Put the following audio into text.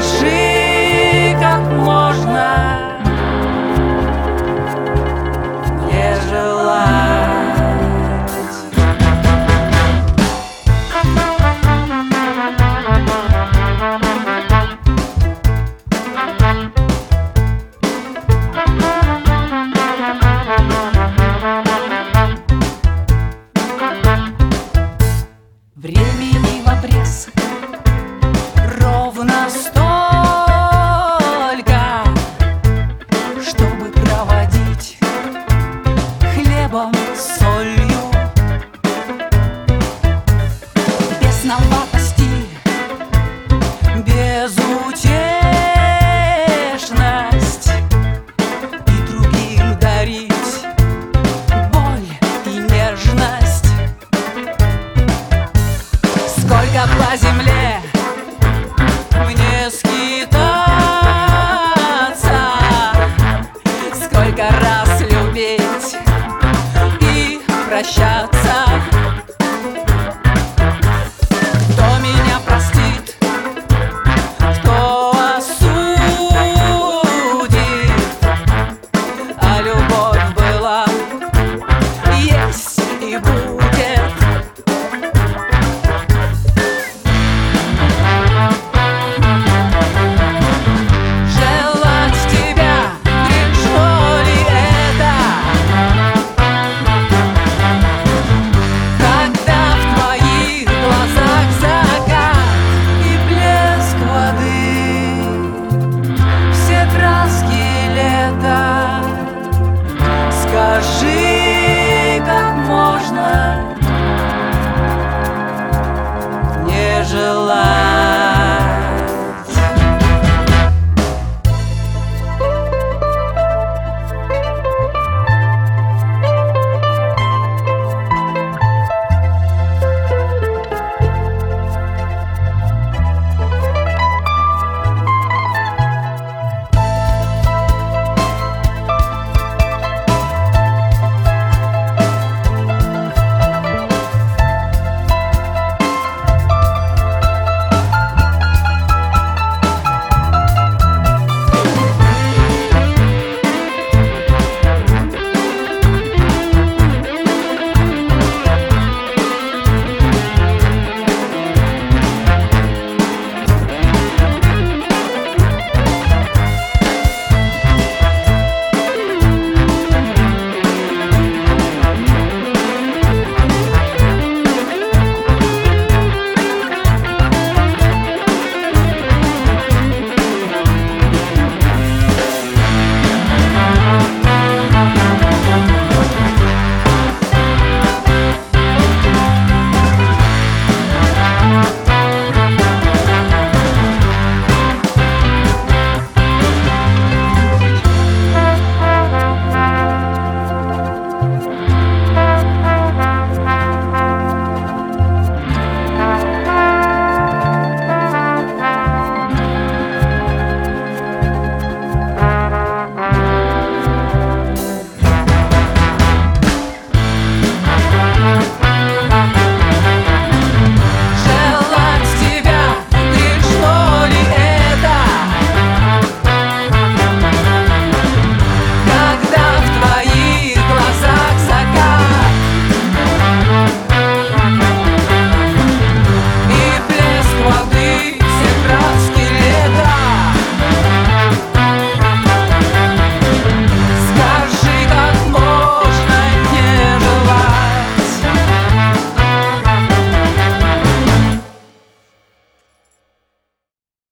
Скажи,